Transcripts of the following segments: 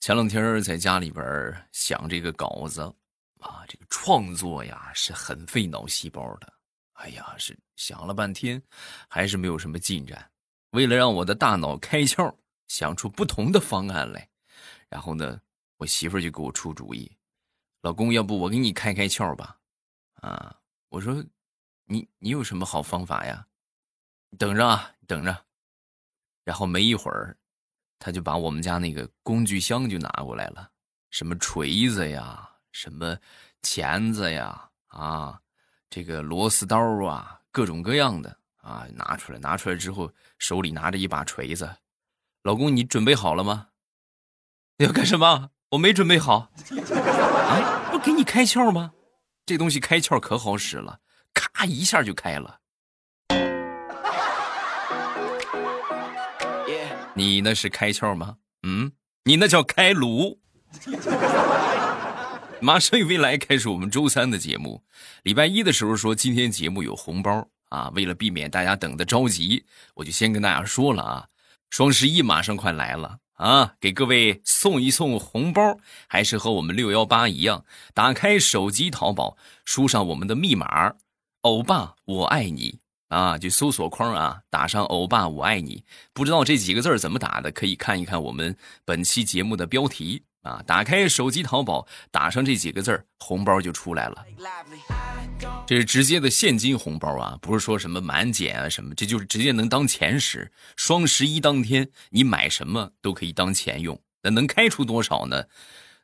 前两天在家里边想这个稿子，啊，这个创作呀是很费脑细胞的。哎呀，是想了半天，还是没有什么进展。为了让我的大脑开窍，想出不同的方案来，然后呢，我媳妇就给我出主意：“老公，要不我给你开开窍吧？”啊，我说：“你你有什么好方法呀？”等着啊，等着。然后没一会儿。他就把我们家那个工具箱就拿过来了，什么锤子呀，什么钳子呀，啊，这个螺丝刀啊，各种各样的啊，拿出来，拿出来之后，手里拿着一把锤子，老公，你准备好了吗？要干什么？我没准备好。啊，不给你开窍吗？这东西开窍可好使了，咔一下就开了。你那是开窍吗？嗯，你那叫开颅。马上与未来开始我们周三的节目。礼拜一的时候说今天节目有红包啊，为了避免大家等的着急，我就先跟大家说了啊，双十一马上快来了啊，给各位送一送红包，还是和我们六幺八一样，打开手机淘宝，输上我们的密码，欧巴我爱你。啊，就搜索框啊，打上“欧巴我爱你”，不知道这几个字怎么打的，可以看一看我们本期节目的标题啊。打开手机淘宝，打上这几个字红包就出来了。这是直接的现金红包啊，不是说什么满减啊什么，这就是直接能当钱使。双十一当天，你买什么都可以当钱用。那能开出多少呢？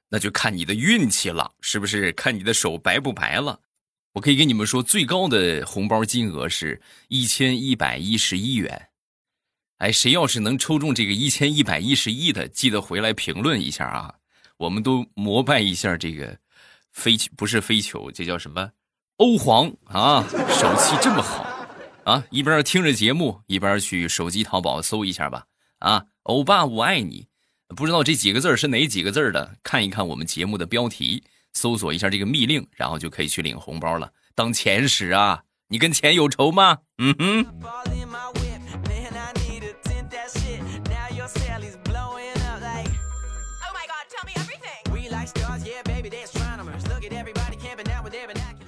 那就看你的运气了，是不是？看你的手白不白了。我可以跟你们说，最高的红包金额是一千一百一十一元。哎，谁要是能抽中这个一千一百一十一的，记得回来评论一下啊！我们都膜拜一下这个飞球，不是飞球，这叫什么？欧皇啊，手气这么好啊！一边听着节目，一边去手机淘宝搜一下吧。啊，欧巴我爱你，不知道这几个字是哪几个字的？看一看我们节目的标题。搜索一下这个密令，然后就可以去领红包了，当钱使啊！你跟钱有仇吗？嗯哼。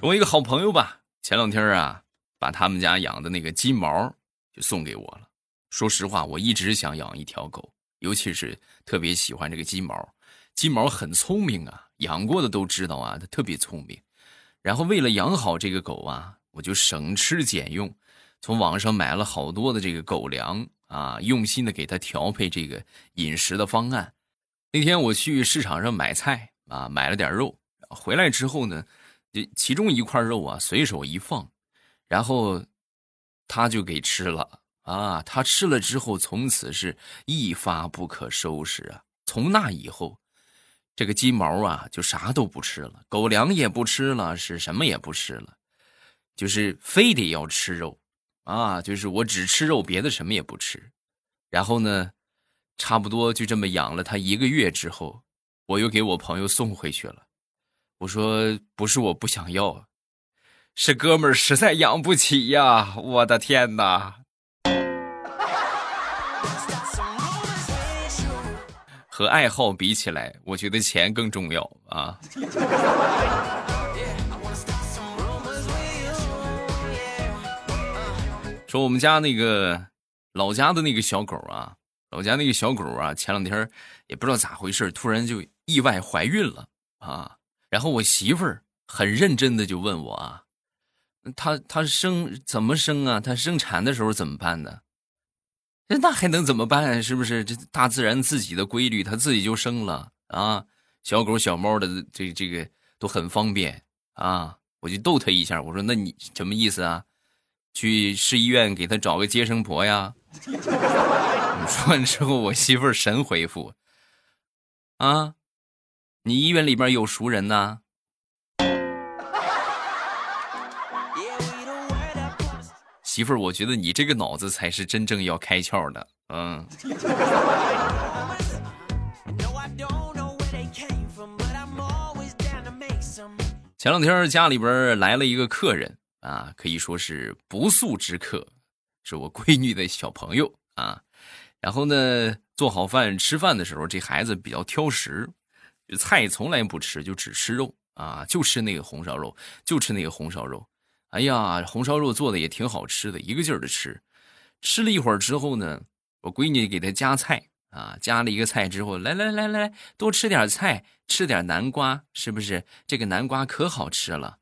我一个好朋友吧，前两天啊，把他们家养的那个金毛就送给我了。说实话，我一直想养一条狗，尤其是特别喜欢这个金毛。金毛很聪明啊。养过的都知道啊，它特别聪明。然后为了养好这个狗啊，我就省吃俭用，从网上买了好多的这个狗粮啊，用心的给它调配这个饮食的方案。那天我去市场上买菜啊，买了点肉，回来之后呢，就其中一块肉啊，随手一放，然后它就给吃了啊。它吃了之后，从此是一发不可收拾啊。从那以后。这个金毛啊，就啥都不吃了，狗粮也不吃了，是什么也不吃了，就是非得要吃肉，啊，就是我只吃肉，别的什么也不吃。然后呢，差不多就这么养了它一个月之后，我又给我朋友送回去了。我说不是我不想要，是哥们儿实在养不起呀！我的天哪！和爱好比起来，我觉得钱更重要啊。说我们家那个老家的那个小狗啊，老家那个小狗啊，前两天也不知道咋回事，突然就意外怀孕了啊。然后我媳妇儿很认真的就问我啊，她她生怎么生啊？她生产的时候怎么办呢？那还能怎么办？是不是这大自然自己的规律，它自己就生了啊？小狗小猫的这这个都很方便啊！我就逗他一下，我说：“那你什么意思啊？去市医院给他找个接生婆呀？” 说完之后，我媳妇神回复：“啊，你医院里边有熟人呐？”媳妇儿，我觉得你这个脑子才是真正要开窍的，嗯。前两天家里边来了一个客人啊，可以说是不速之客，是我闺女的小朋友啊。然后呢，做好饭吃饭的时候，这孩子比较挑食，菜从来不吃，就只吃肉啊，就吃那个红烧肉，就吃那个红烧肉。哎呀，红烧肉做的也挺好吃的，一个劲儿的吃。吃了一会儿之后呢，我闺女给他夹菜啊，夹了一个菜之后，来来来来，多吃点菜，吃点南瓜，是不是？这个南瓜可好吃了。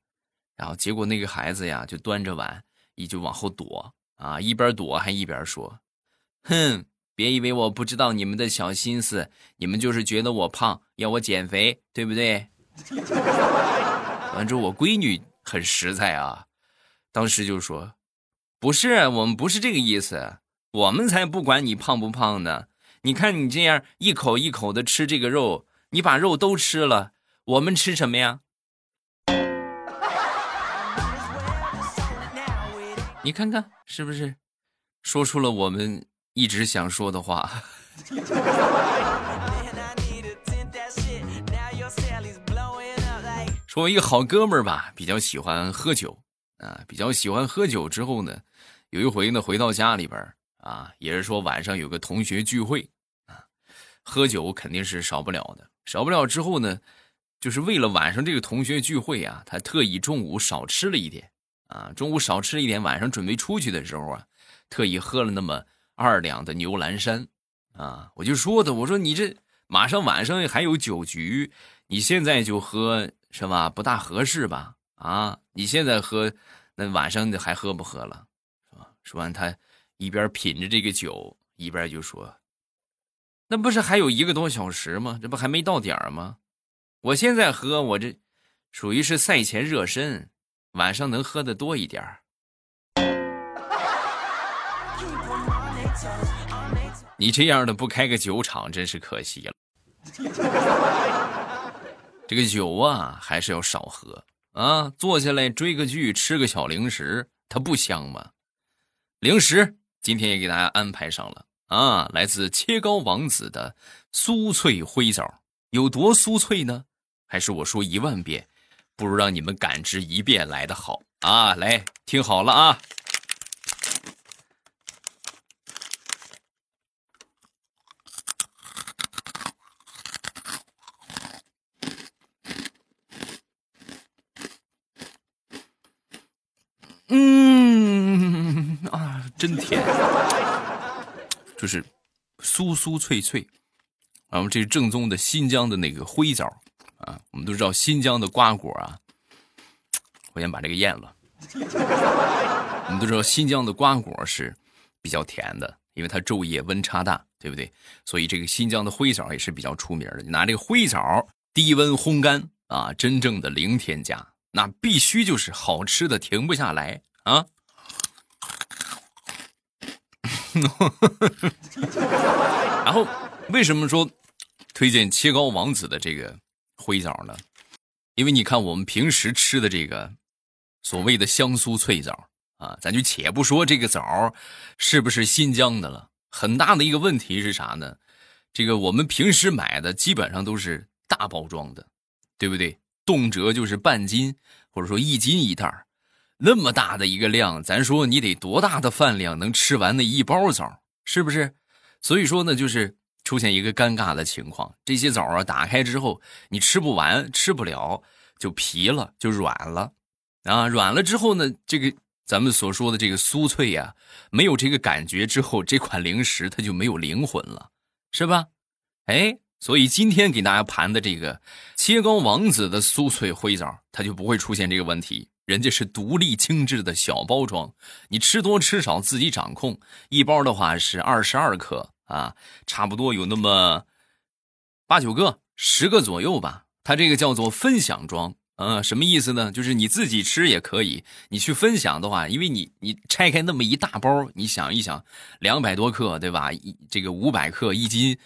然后结果那个孩子呀，就端着碗，一就往后躲啊，一边躲还一边说：“哼，别以为我不知道你们的小心思，你们就是觉得我胖，要我减肥，对不对？” 完之后，我闺女很实在啊，当时就说：“不是，我们不是这个意思，我们才不管你胖不胖呢。你看你这样一口一口的吃这个肉，你把肉都吃了，我们吃什么呀？” 你看看是不是，说出了我们一直想说的话。说我一个好哥们儿吧，比较喜欢喝酒啊，比较喜欢喝酒。之后呢，有一回呢，回到家里边啊，也是说晚上有个同学聚会啊，喝酒肯定是少不了的，少不了。之后呢，就是为了晚上这个同学聚会啊，他特意中午少吃了一点。啊，中午少吃一点，晚上准备出去的时候啊，特意喝了那么二两的牛栏山，啊，我就说的，我说你这马上晚上还有酒局，你现在就喝是吧？不大合适吧？啊，你现在喝，那晚上还喝不喝了？是吧？说完，他一边品着这个酒，一边就说：“那不是还有一个多小时吗？这不还没到点儿吗？我现在喝，我这属于是赛前热身。”晚上能喝的多一点儿。你这样的不开个酒厂真是可惜了。这个酒啊，还是要少喝啊。坐下来追个剧，吃个小零食，它不香吗？零食今天也给大家安排上了啊，来自切糕王子的酥脆灰枣，有多酥脆呢？还是我说一万遍？不如让你们感知一遍来的好啊！来听好了啊！嗯啊，真甜，就是酥酥脆脆，然后这是正宗的新疆的那个灰枣。啊，我们都知道新疆的瓜果啊，我先把这个咽了。我们都知道新疆的瓜果是比较甜的，因为它昼夜温差大，对不对？所以这个新疆的灰枣也是比较出名的。你拿这个灰枣低温烘干啊，真正的零添加，那必须就是好吃的停不下来啊。然后为什么说推荐切糕王子的这个？灰枣呢？因为你看我们平时吃的这个所谓的香酥脆枣啊，咱就且不说这个枣是不是新疆的了，很大的一个问题是啥呢？这个我们平时买的基本上都是大包装的，对不对？动辄就是半斤或者说一斤一袋那么大的一个量，咱说你得多大的饭量能吃完那一包枣，是不是？所以说呢，就是。出现一个尴尬的情况，这些枣啊打开之后，你吃不完，吃不了，就皮了，就软了，啊，软了之后呢，这个咱们所说的这个酥脆呀，没有这个感觉之后，这款零食它就没有灵魂了，是吧？哎，所以今天给大家盘的这个切糕王子的酥脆灰枣，它就不会出现这个问题，人家是独立精致的小包装，你吃多吃少自己掌控，一包的话是二十二克。啊，差不多有那么八九个、十个左右吧。它这个叫做分享装，嗯，什么意思呢？就是你自己吃也可以，你去分享的话，因为你你拆开那么一大包，你想一想，两百多克，对吧？一这个五百克一斤，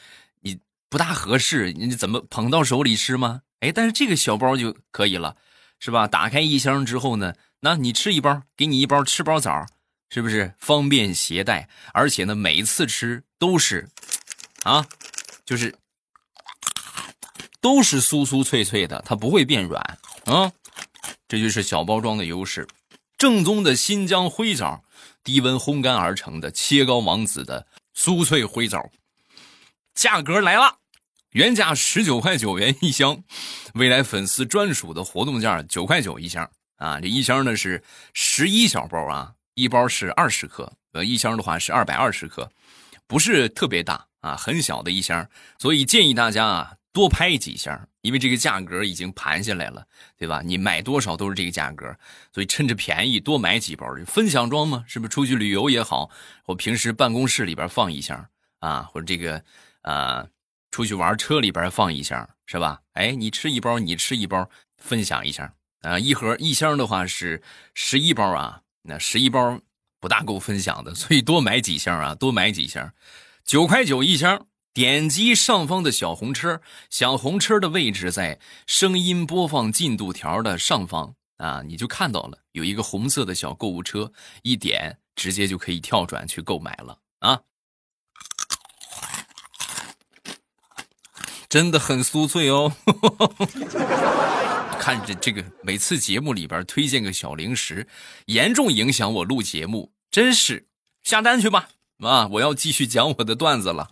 不大合适，你怎么捧到手里吃吗？哎，但是这个小包就可以了，是吧？打开一箱之后呢，那你吃一包，给你一包吃包枣。是不是方便携带？而且呢，每次吃都是，啊，就是都是酥酥脆脆的，它不会变软啊。这就是小包装的优势。正宗的新疆灰枣，低温烘干而成的切糕王子的酥脆灰枣，价格来了，原价十九块九元一箱，未来粉丝专属的活动价九块九一箱啊！这一箱呢是十一小包啊，一包是二十克，呃，一箱的话是二百二十克，不是特别大啊，很小的一箱，所以建议大家啊多拍几箱，因为这个价格已经盘下来了，对吧？你买多少都是这个价格，所以趁着便宜多买几包，分享装嘛，是不是？出去旅游也好，我平时办公室里边放一箱啊，或者这个。啊，出去玩车里边放一箱是吧？哎，你吃一包，你吃一包，分享一下啊。一盒一箱的话是十一包啊，那十一包不大够分享的，所以多买几箱啊，多买几箱。九块九一箱，点击上方的小红车，小红车的位置在声音播放进度条的上方啊，你就看到了有一个红色的小购物车，一点直接就可以跳转去购买了啊。真的很酥脆哦，看着这个每次节目里边推荐个小零食，严重影响我录节目，真是。下单去吧。啊！我要继续讲我的段子了。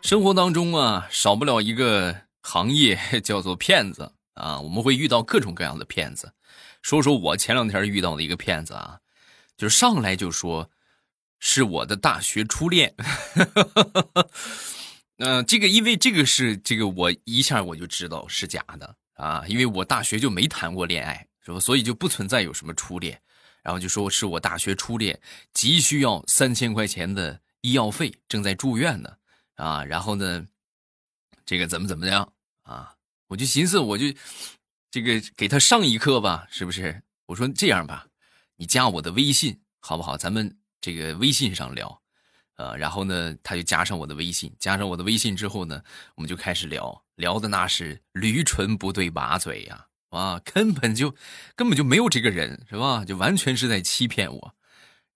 生活当中啊，少不了一个行业 叫做骗子。啊，我们会遇到各种各样的骗子。说说我前两天遇到的一个骗子啊，就上来就说是我的大学初恋。嗯，这个因为这个是这个我一下我就知道是假的啊，因为我大学就没谈过恋爱，是吧？所以就不存在有什么初恋。然后就说是我大学初恋，急需要三千块钱的医药费，正在住院呢。啊，然后呢，这个怎么怎么样啊？我就寻思，我就这个给他上一课吧，是不是？我说这样吧，你加我的微信好不好？咱们这个微信上聊，呃，然后呢，他就加上我的微信，加上我的微信之后呢，我们就开始聊，聊的那是驴唇不对马嘴呀，啊，根本就根本就没有这个人，是吧？就完全是在欺骗我。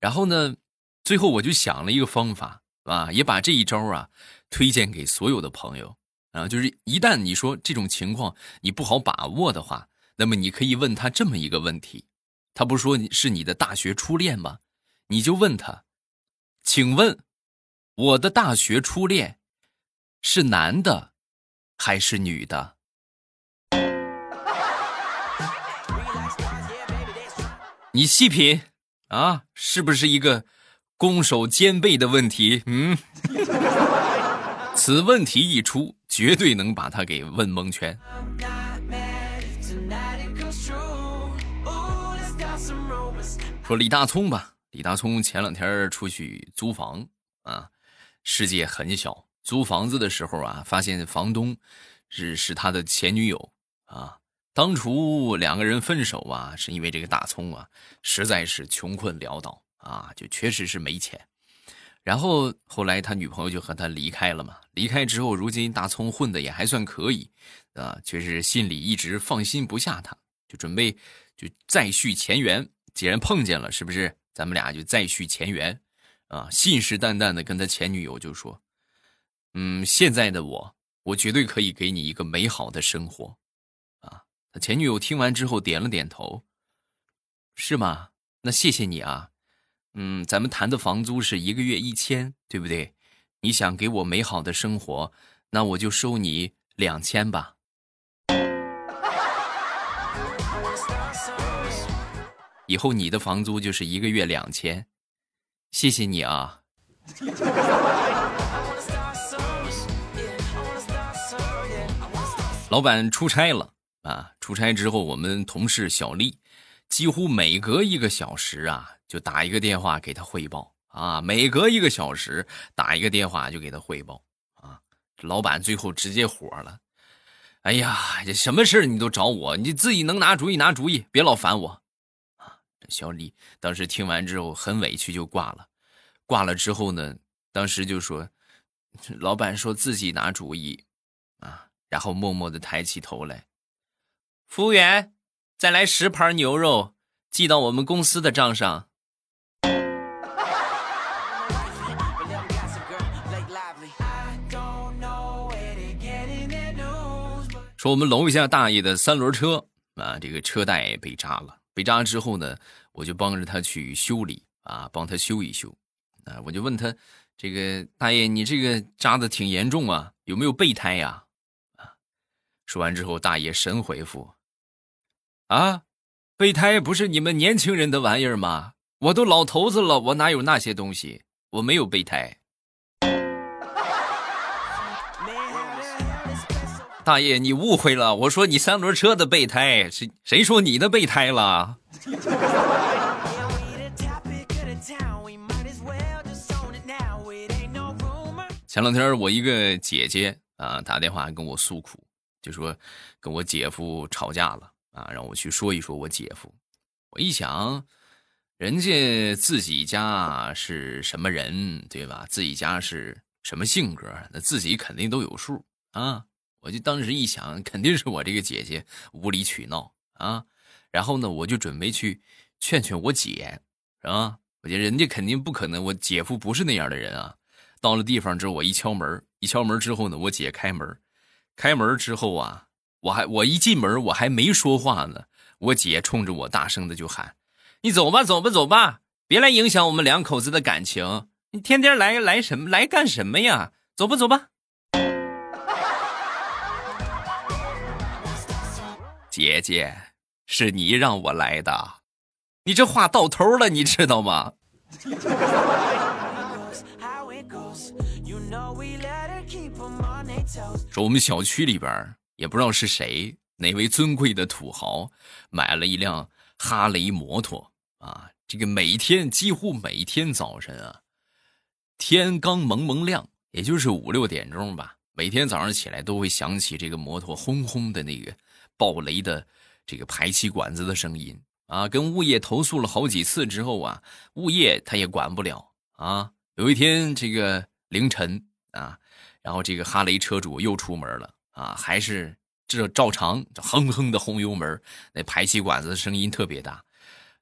然后呢，最后我就想了一个方法，啊，也把这一招啊推荐给所有的朋友。啊，就是一旦你说这种情况你不好把握的话，那么你可以问他这么一个问题，他不说是你的大学初恋吗？你就问他，请问我的大学初恋是男的还是女的？你细品啊，是不是一个攻守兼备的问题？嗯。此问题一出，绝对能把他给问蒙圈。说李大聪吧，李大聪前两天出去租房啊，世界很小。租房子的时候啊，发现房东是是他的前女友啊。当初两个人分手啊，是因为这个大葱啊，实在是穷困潦倒啊，就确实是没钱。然后后来他女朋友就和他离开了嘛。离开之后，如今大葱混的也还算可以，啊，却是心里一直放心不下他，就准备就再续前缘。既然碰见了，是不是咱们俩就再续前缘？啊，信誓旦旦的跟他前女友就说：“嗯，现在的我，我绝对可以给你一个美好的生活。”啊，他前女友听完之后点了点头：“是吗？那谢谢你啊。”嗯，咱们谈的房租是一个月一千，对不对？你想给我美好的生活，那我就收你两千吧。以后你的房租就是一个月两千，谢谢你啊。老板出差了啊！出差之后，我们同事小丽几乎每隔一个小时啊。就打一个电话给他汇报啊，每隔一个小时打一个电话就给他汇报啊。老板最后直接火了，哎呀，这什么事你都找我，你自己能拿主意拿主意，别老烦我啊。小李当时听完之后很委屈就挂了，挂了之后呢，当时就说，老板说自己拿主意啊，然后默默的抬起头来，服务员，再来十盘牛肉，寄到我们公司的账上。说我们楼下大爷的三轮车啊，这个车带被扎了。被扎之后呢，我就帮着他去修理啊，帮他修一修。啊，我就问他，这个大爷，你这个扎的挺严重啊，有没有备胎呀？啊，说完之后，大爷神回复：啊，备胎不是你们年轻人的玩意儿吗？我都老头子了，我哪有那些东西？我没有备胎。大爷，你误会了，我说你三轮车的备胎，谁谁说你的备胎了？前两天我一个姐姐啊打电话跟我诉苦，就说跟我姐夫吵架了啊，让我去说一说我姐夫。我一想，人家自己家是什么人，对吧？自己家是什么性格，那自己肯定都有数啊。我就当时一想，肯定是我这个姐姐无理取闹啊，然后呢，我就准备去劝劝我姐，是吧？我觉得人家肯定不可能，我姐夫不是那样的人啊。到了地方之后，我一敲门，一敲门之后呢，我姐开门，开门之后啊，我还我一进门，我还没说话呢，我姐冲着我大声的就喊：“你走吧，走吧，走吧，别来影响我们两口子的感情，你天天来来什么来干什么呀？走吧，走吧。”姐姐，是你让我来的，你这话到头了，你知道吗？说我们小区里边也不知道是谁，哪位尊贵的土豪买了一辆哈雷摩托啊！这个每天几乎每天早晨啊，天刚蒙蒙亮，也就是五六点钟吧，每天早上起来都会响起这个摩托轰轰的那个。爆雷的这个排气管子的声音啊，跟物业投诉了好几次之后啊，物业他也管不了啊。有一天这个凌晨啊，然后这个哈雷车主又出门了啊，还是这照常这哼哼的轰油门，那排气管子的声音特别大。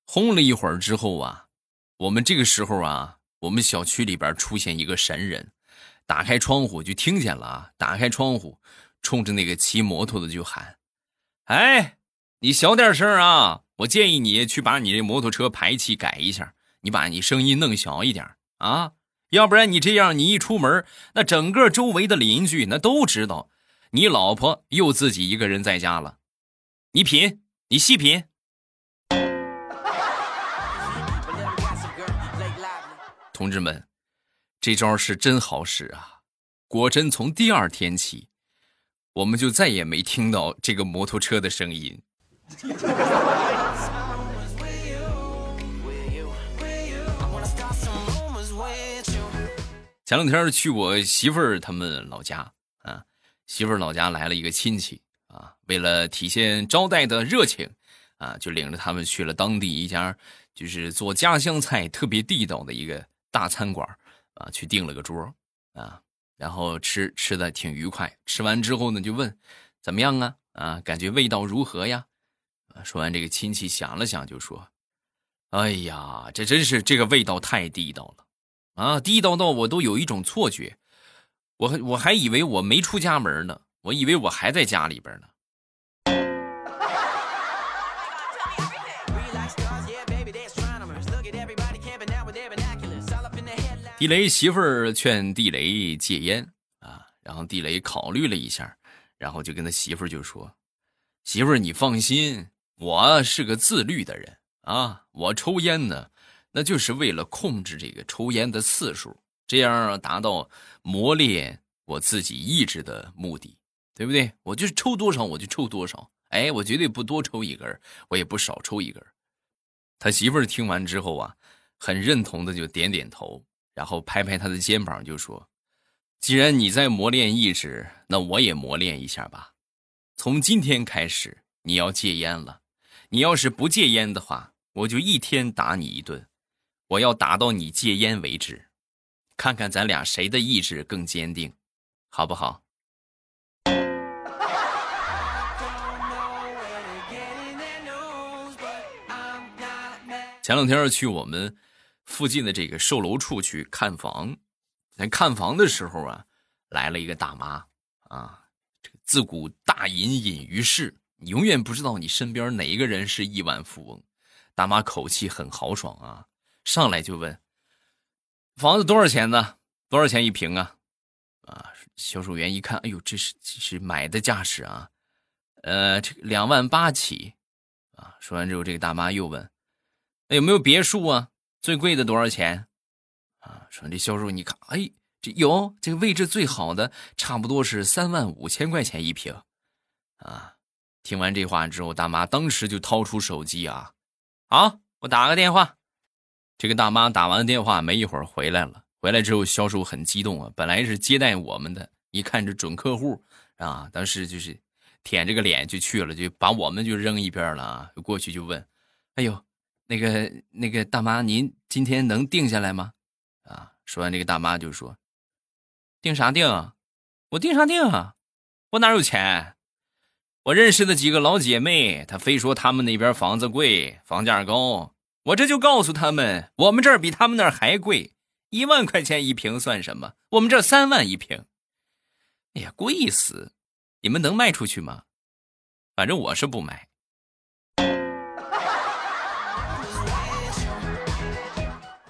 轰了一会儿之后啊，我们这个时候啊，我们小区里边出现一个神人，打开窗户就听见了啊，打开窗户，冲着那个骑摩托的就喊。哎，你小点声啊！我建议你去把你这摩托车排气改一下，你把你声音弄小一点啊，要不然你这样，你一出门，那整个周围的邻居那都知道你老婆又自己一个人在家了。你品，你细品。同志们，这招是真好使啊！果真从第二天起。我们就再也没听到这个摩托车的声音。前两天去我媳妇儿他们老家，媳妇儿老家来了一个亲戚啊，为了体现招待的热情啊，就领着他们去了当地一家就是做家乡菜特别地道的一个大餐馆啊，去订了个桌啊。然后吃吃的挺愉快，吃完之后呢，就问怎么样啊？啊，感觉味道如何呀？说完这个亲戚想了想，就说：“哎呀，这真是这个味道太地道了，啊，地道到我都有一种错觉，我我还以为我没出家门呢，我以为我还在家里边呢。”地雷媳妇儿劝地雷戒烟啊，然后地雷考虑了一下，然后就跟他媳妇儿就说：“媳妇儿，你放心，我是个自律的人啊，我抽烟呢，那就是为了控制这个抽烟的次数，这样达到磨练我自己意志的目的，对不对？我就是抽多少我就抽多少，哎，我绝对不多抽一根，我也不少抽一根。”他媳妇儿听完之后啊，很认同的就点点头。然后拍拍他的肩膀，就说：“既然你在磨练意志，那我也磨练一下吧。从今天开始，你要戒烟了。你要是不戒烟的话，我就一天打你一顿，我要打到你戒烟为止，看看咱俩谁的意志更坚定，好不好？”前两天去我们。附近的这个售楼处去看房，在看房的时候啊，来了一个大妈啊，自古大隐隐于市，你永远不知道你身边哪一个人是亿万富翁。大妈口气很豪爽啊，上来就问：“房子多少钱呢？多少钱一平啊？”啊，销售员一看，哎呦，这是这是买的架势啊，呃，这两万八起。啊，说完之后，这个大妈又问：“那有没有别墅啊？最贵的多少钱？”啊，说这销售你看，哎。这有这个位置最好的，差不多是三万五千块钱一平，啊！听完这话之后，大妈当时就掏出手机啊，好，我打个电话。这个大妈打完电话没一会儿回来了，回来之后销售很激动啊，本来是接待我们的，一看这准客户啊，当时就是舔着个脸就去了，就把我们就扔一边了啊，过去就问，哎呦，那个那个大妈，您今天能定下来吗？啊，说完这个大妈就说。定啥定？我定啥定啊？我哪有钱？我认识的几个老姐妹，她非说他们那边房子贵，房价高。我这就告诉他们，我们这儿比他们那儿还贵，一万块钱一平算什么？我们这三万一平。哎呀，贵死！你们能卖出去吗？反正我是不买。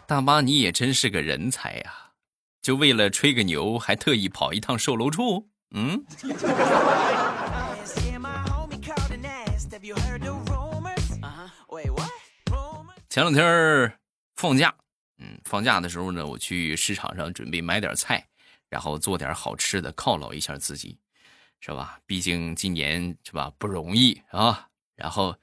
大妈，你也真是个人才呀！就为了吹个牛，还特意跑一趟售楼处？嗯。前两天放假，嗯，放假的时候呢，我去市场上准备买点菜，然后做点好吃的犒劳一下自己，是吧？毕竟今年是吧不容易啊。然后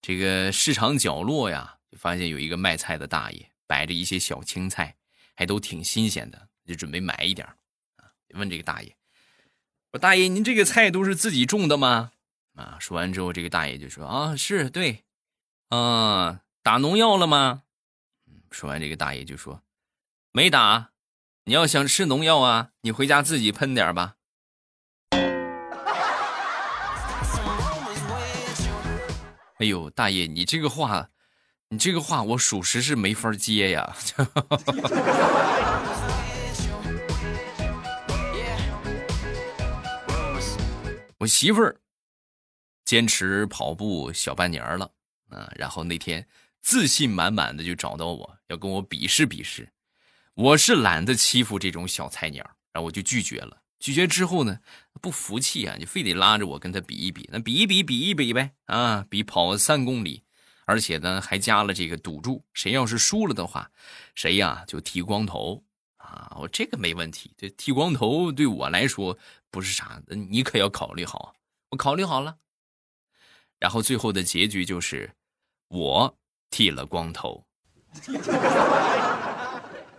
这个市场角落呀，就发现有一个卖菜的大爷摆着一些小青菜，还都挺新鲜的。就准备买一点啊！问这个大爷：“我大爷，您这个菜都是自己种的吗？”啊，说完之后，这个大爷就说：“啊，是对，啊，打农药了吗？”说完，这个大爷就说：“没打。你要想吃农药啊，你回家自己喷点吧。”哎呦，大爷，你这个话，你这个话，我属实是没法接呀。我媳妇儿坚持跑步小半年了啊，然后那天自信满满的就找到我要跟我比试比试，我是懒得欺负这种小菜鸟，然后我就拒绝了。拒绝之后呢，不服气啊，就非得拉着我跟他比一比，那比一比，比一比呗啊，比跑三公里，而且呢还加了这个赌注，谁要是输了的话，谁呀就剃光头。啊，我这个没问题。这剃光头对我来说不是啥，你可要考虑好。我考虑好了，然后最后的结局就是我剃了光头。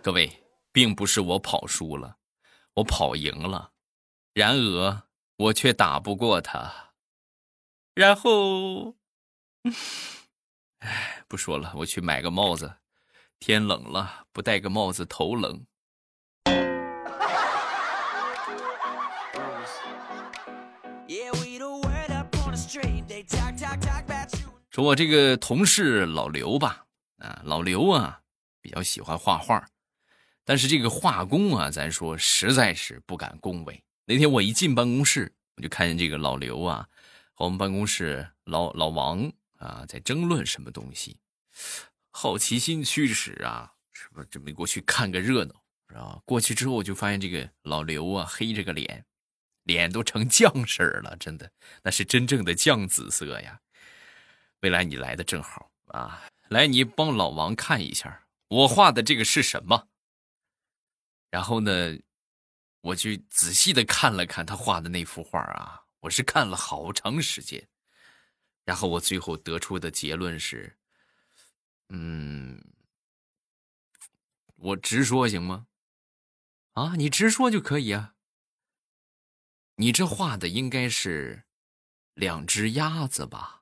各位，并不是我跑输了，我跑赢了，然而我却打不过他。然后，哎，不说了，我去买个帽子。天冷了，不戴个帽子头冷。我这个同事老刘吧，啊，老刘啊，比较喜欢画画，但是这个画工啊，咱说实在是不敢恭维。那天我一进办公室，我就看见这个老刘啊，和我们办公室老老王啊，在争论什么东西。好奇心驱使啊，是不是准备过去看个热闹？是吧？过去之后，我就发现这个老刘啊，黑着个脸，脸都成酱色了，真的，那是真正的酱紫色呀。未来你来的正好啊，来，你帮老王看一下我画的这个是什么。然后呢，我去仔细的看了看他画的那幅画啊，我是看了好长时间。然后我最后得出的结论是，嗯，我直说行吗？啊，你直说就可以啊。你这画的应该是两只鸭子吧？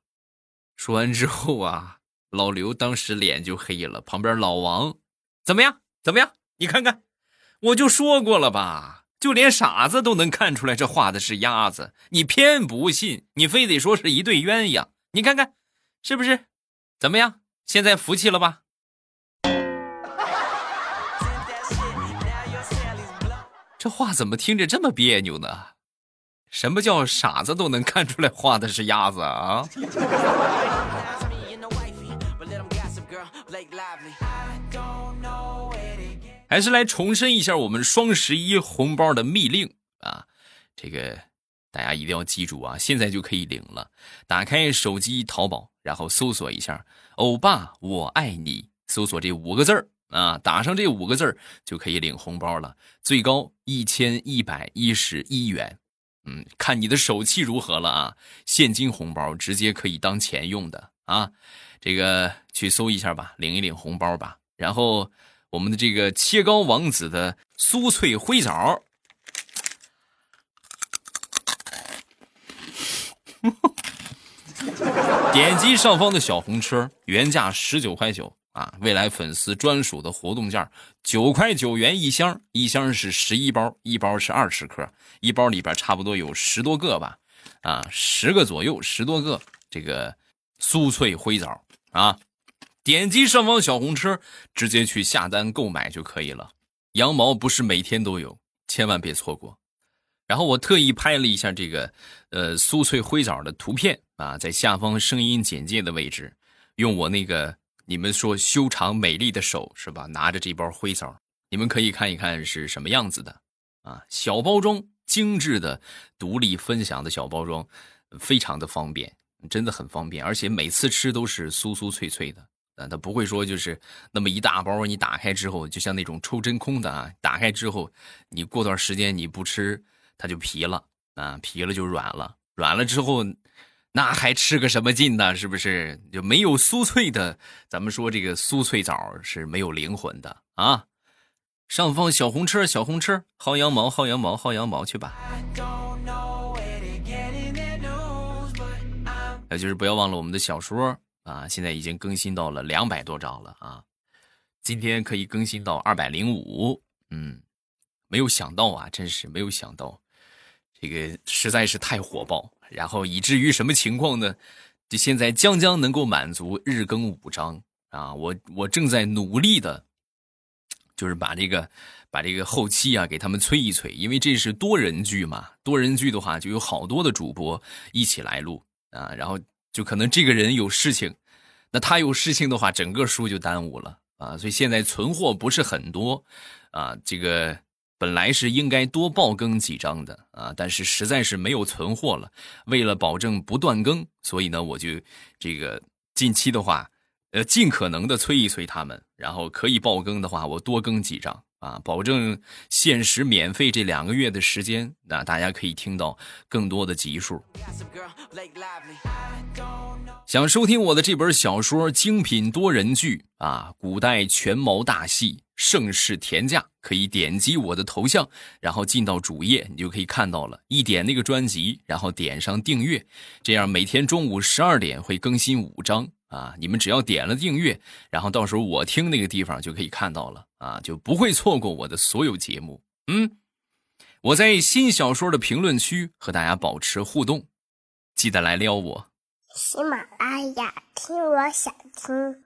说完之后啊，老刘当时脸就黑了。旁边老王，怎么样？怎么样？你看看，我就说过了吧，就连傻子都能看出来这画的是鸭子，你偏不信，你非得说是一对鸳鸯。你看看，是不是？怎么样？现在服气了吧？这话怎么听着这么别扭呢？什么叫傻子都能看出来画的是鸭子啊？还是来重申一下我们双十一红包的密令啊！这个大家一定要记住啊！现在就可以领了。打开手机淘宝，然后搜索一下“欧巴我爱你”，搜索这五个字儿啊，打上这五个字儿就可以领红包了，最高一千一百一十一元。嗯，看你的手气如何了啊！现金红包直接可以当钱用的啊！这个去搜一下吧，领一领红包吧，然后。我们的这个切糕王子的酥脆灰枣，点击上方的小红车，原价十九块九啊，未来粉丝专属的活动价，九块九元一箱，一箱是十一包，一包是二十克，一包里边差不多有十多个吧，啊，十个左右，十多个这个酥脆灰枣啊。点击上方小红车，直接去下单购买就可以了。羊毛不是每天都有，千万别错过。然后我特意拍了一下这个，呃，酥脆灰枣的图片啊，在下方声音简介的位置，用我那个你们说修长美丽的手是吧？拿着这包灰枣，你们可以看一看是什么样子的啊。小包装，精致的独立分享的小包装，非常的方便，真的很方便，而且每次吃都是酥酥脆脆的。啊，它不会说就是那么一大包，你打开之后就像那种抽真空的啊，打开之后你过段时间你不吃，它就皮了啊，皮了就软了，软了之后那还吃个什么劲呢？是不是？就没有酥脆的，咱们说这个酥脆枣是没有灵魂的啊。上方小红车，小红车，薅羊毛，薅羊毛，薅羊毛去吧。那就是不要忘了我们的小说。啊，现在已经更新到了两百多章了啊！今天可以更新到二百零五，嗯，没有想到啊，真是没有想到，这个实在是太火爆，然后以至于什么情况呢？就现在将将能够满足日更五章啊！我我正在努力的，就是把这个把这个后期啊给他们催一催，因为这是多人剧嘛，多人剧的话就有好多的主播一起来录啊，然后。就可能这个人有事情，那他有事情的话，整个书就耽误了啊！所以现在存货不是很多，啊，这个本来是应该多爆更几章的啊，但是实在是没有存货了。为了保证不断更，所以呢，我就这个近期的话，呃，尽可能的催一催他们，然后可以爆更的话，我多更几章。啊，保证限时免费这两个月的时间，那大家可以听到更多的集数。想收听我的这本小说精品多人剧啊，古代权谋大戏，盛世田价，可以点击我的头像，然后进到主页，你就可以看到了。一点那个专辑，然后点上订阅，这样每天中午十二点会更新五章。啊，你们只要点了订阅，然后到时候我听那个地方就可以看到了啊，就不会错过我的所有节目。嗯，我在新小说的评论区和大家保持互动，记得来撩我。喜马拉雅听，我想听。